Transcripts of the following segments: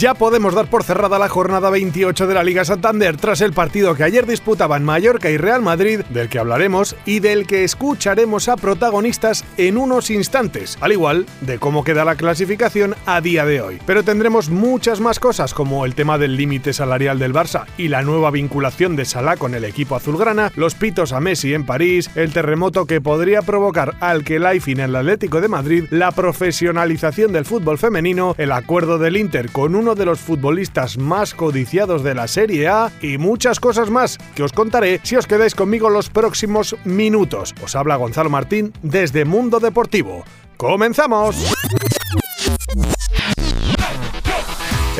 ya podemos dar por cerrada la jornada 28 de la Liga Santander tras el partido que ayer disputaban Mallorca y Real Madrid, del que hablaremos y del que escucharemos a protagonistas en unos instantes, al igual de cómo queda la clasificación a día de hoy. Pero tendremos muchas más cosas como el tema del límite salarial del Barça y la nueva vinculación de Salah con el equipo azulgrana, los pitos a Messi en París, el terremoto que podría provocar al que en el Atlético de Madrid, la profesionalización del fútbol femenino, el acuerdo del Inter con uno de los futbolistas más codiciados de la Serie A y muchas cosas más que os contaré si os quedáis conmigo los próximos minutos. Os habla Gonzalo Martín desde Mundo Deportivo. ¡Comenzamos!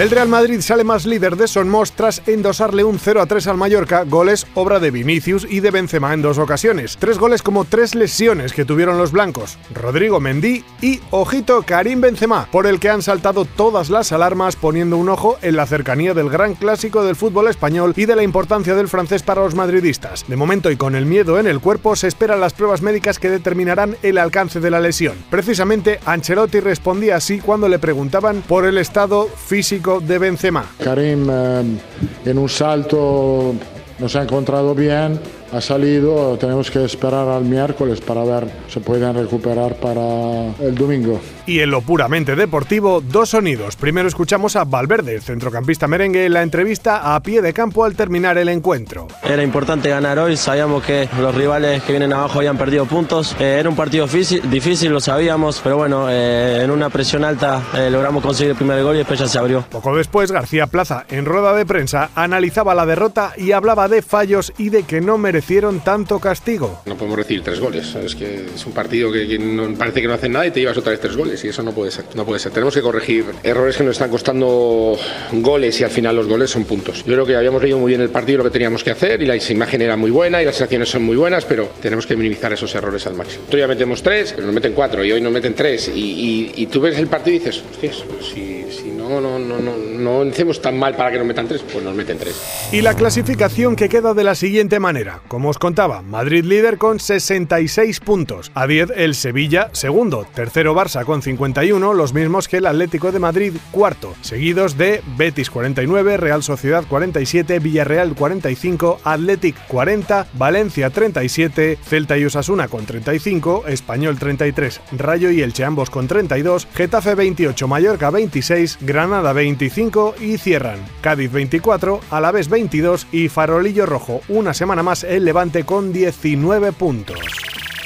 El Real Madrid sale más líder de Son tras endosarle un 0 a 3 al Mallorca, goles obra de Vinicius y de Benzema en dos ocasiones. Tres goles como tres lesiones que tuvieron los blancos, Rodrigo Mendy y, ojito, Karim Benzema, por el que han saltado todas las alarmas poniendo un ojo en la cercanía del gran clásico del fútbol español y de la importancia del francés para los madridistas. De momento y con el miedo en el cuerpo se esperan las pruebas médicas que determinarán el alcance de la lesión. Precisamente Ancelotti respondía así cuando le preguntaban por el estado físico de Benzema. Karim eh, en un salto nos ha encontrado bien ha salido, tenemos que esperar al miércoles para ver si se pueden recuperar para el domingo. Y en lo puramente deportivo, dos sonidos. Primero escuchamos a Valverde, centrocampista merengue, en la entrevista a pie de campo al terminar el encuentro. Era importante ganar hoy, sabíamos que los rivales que vienen abajo habían perdido puntos. Eh, era un partido difícil, lo sabíamos, pero bueno, eh, en una presión alta eh, logramos conseguir el primer gol y después ya se abrió. Poco después, García Plaza, en rueda de prensa, analizaba la derrota y hablaba de fallos y de que no merecía hicieron tanto castigo? No podemos recibir tres goles. Es que es un partido que, parece que no hacen nada y te llevas otra vez tres goles y eso no puede ser. No puede. Tenemos que corregir errores que nos están costando goles y al final los goles son puntos. Yo creo que habíamos leído muy bien el partido lo que teníamos que hacer y la imagen era muy buena y las acciones son muy buenas, pero tenemos que minimizar esos errores al máximo. Todavía metemos tres, pero nos meten cuatro y hoy nos meten tres y, tú ves el partido y dices, hostias, si no, no, no, no, no hacemos tan mal para que nos metan tres, pues nos meten tres. Y la clasificación que queda de la siguiente manera. Como os contaba, Madrid líder con 66 puntos. A 10 el Sevilla, segundo. Tercero Barça con 51, los mismos que el Atlético de Madrid, cuarto. Seguidos de Betis 49, Real Sociedad 47, Villarreal 45, Athletic 40, Valencia 37, Celta y Osasuna con 35, Español 33, Rayo y Elche ambos con 32, Getafe 28, Mallorca 26, Granada 25 y cierran Cádiz 24, Alavés 22 y Farolillo Rojo una semana más el Levante con 19 puntos.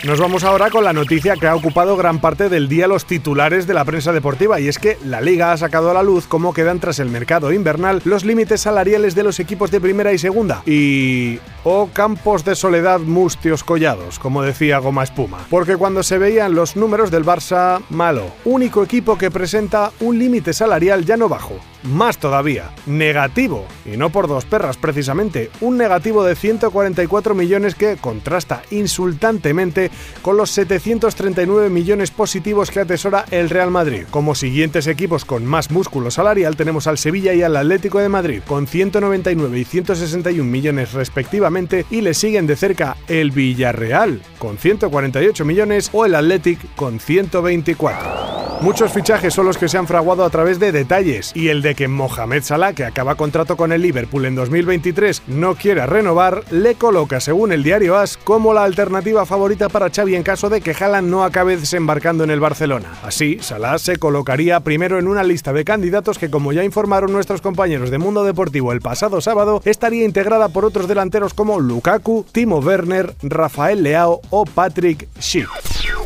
Nos vamos ahora con la noticia que ha ocupado gran parte del día los titulares de la prensa deportiva y es que la liga ha sacado a la luz cómo quedan tras el mercado invernal los límites salariales de los equipos de primera y segunda. Y o campos de soledad mustios collados, como decía Goma Espuma. Porque cuando se veían los números del Barça, malo. Único equipo que presenta un límite salarial ya no bajo. Más todavía, negativo. Y no por dos perras precisamente. Un negativo de 144 millones que contrasta insultantemente con los 739 millones positivos que atesora el Real Madrid. Como siguientes equipos con más músculo salarial tenemos al Sevilla y al Atlético de Madrid, con 199 y 161 millones respectivamente y le siguen de cerca el Villarreal con 148 millones o el Athletic con 124. Muchos fichajes son los que se han fraguado a través de detalles y el de que Mohamed Salah, que acaba contrato con el Liverpool en 2023, no quiera renovar, le coloca, según el diario AS, como la alternativa favorita para Xavi en caso de que Haaland no acabe desembarcando en el Barcelona. Así, Salah se colocaría primero en una lista de candidatos que, como ya informaron nuestros compañeros de Mundo Deportivo el pasado sábado, estaría integrada por otros delanteros como Lukaku, Timo Werner, Rafael Leao Patrick Schick.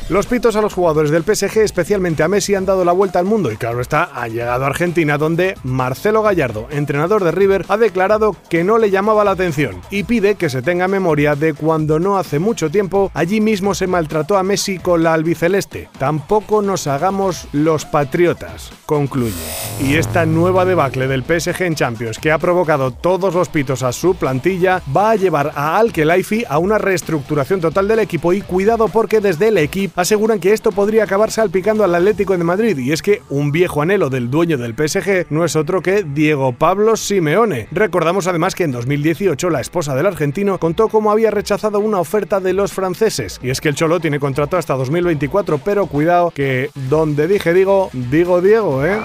Los pitos a los jugadores del PSG, especialmente a Messi, han dado la vuelta al mundo y claro está, han llegado a Argentina donde Marcelo Gallardo, entrenador de River, ha declarado que no le llamaba la atención y pide que se tenga memoria de cuando no hace mucho tiempo allí mismo se maltrató a Messi con la albiceleste. Tampoco nos hagamos los patriotas, concluye. Y esta nueva debacle del PSG en Champions que ha provocado todos los pitos a su plantilla va a llevar a Al Khelaifi a una reestructuración total del y cuidado porque desde el equipo aseguran que esto podría acabar salpicando al Atlético de Madrid y es que un viejo anhelo del dueño del PSG no es otro que Diego Pablo Simeone. Recordamos además que en 2018 la esposa del argentino contó cómo había rechazado una oferta de los franceses y es que el Cholo tiene contrato hasta 2024 pero cuidado que donde dije digo, digo Diego, ¿eh?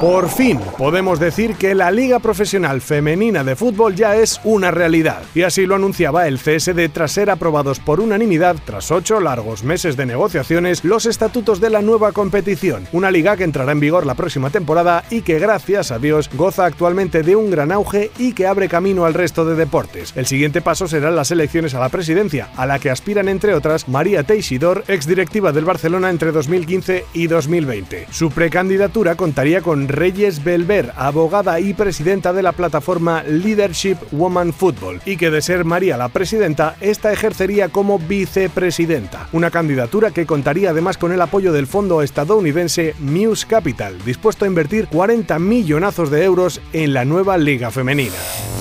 Por fin podemos decir que la Liga Profesional Femenina de Fútbol ya es una realidad, y así lo anunciaba el CSD tras ser aprobados por unanimidad, tras ocho largos meses de negociaciones, los estatutos de la nueva competición, una liga que entrará en vigor la próxima temporada y que gracias a Dios goza actualmente de un gran auge y que abre camino al resto de deportes. El siguiente paso serán las elecciones a la presidencia, a la que aspiran entre otras María Teixidor, exdirectiva del Barcelona entre 2015 y 2020. Su precandidatura contaría con Reyes Belver, abogada y presidenta de la plataforma Leadership Woman Football, y que de ser María la presidenta, esta ejercería como vicepresidenta. Una candidatura que contaría además con el apoyo del fondo estadounidense Muse Capital, dispuesto a invertir 40 millonazos de euros en la nueva liga femenina.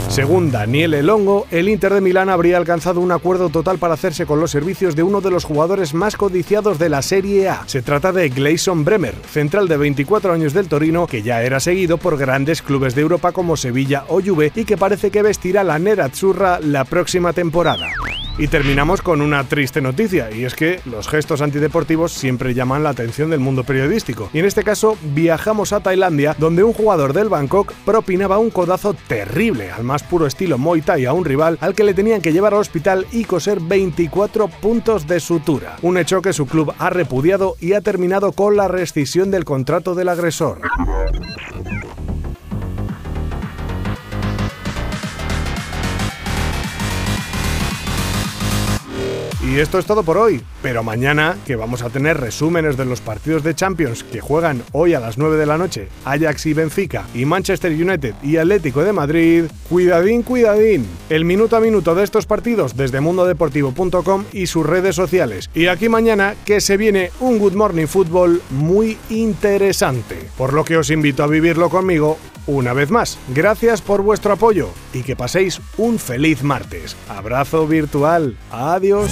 Según Daniel Elongo, el Inter de Milán habría alcanzado un acuerdo total para hacerse con los servicios de uno de los jugadores más codiciados de la Serie A. Se trata de Gleison Bremer, central de 24 años del Torino, que ya era seguido por grandes clubes de Europa como Sevilla o Juve y que parece que vestirá la Nerazzurra la próxima temporada. Y terminamos con una triste noticia, y es que los gestos antideportivos siempre llaman la atención del mundo periodístico. Y en este caso viajamos a Tailandia, donde un jugador del Bangkok propinaba un codazo terrible, al más puro estilo Muay Thai a un rival, al que le tenían que llevar al hospital y coser 24 puntos de sutura. Un hecho que su club ha repudiado y ha terminado con la rescisión del contrato del agresor. Y esto es todo por hoy, pero mañana, que vamos a tener resúmenes de los partidos de Champions que juegan hoy a las 9 de la noche, Ajax y Benfica, y Manchester United y Atlético de Madrid, cuidadín, cuidadín, el minuto a minuto de estos partidos desde mundodeportivo.com y sus redes sociales. Y aquí mañana que se viene un Good Morning Football muy interesante, por lo que os invito a vivirlo conmigo una vez más. Gracias por vuestro apoyo y que paséis un feliz martes. Abrazo virtual. Adiós.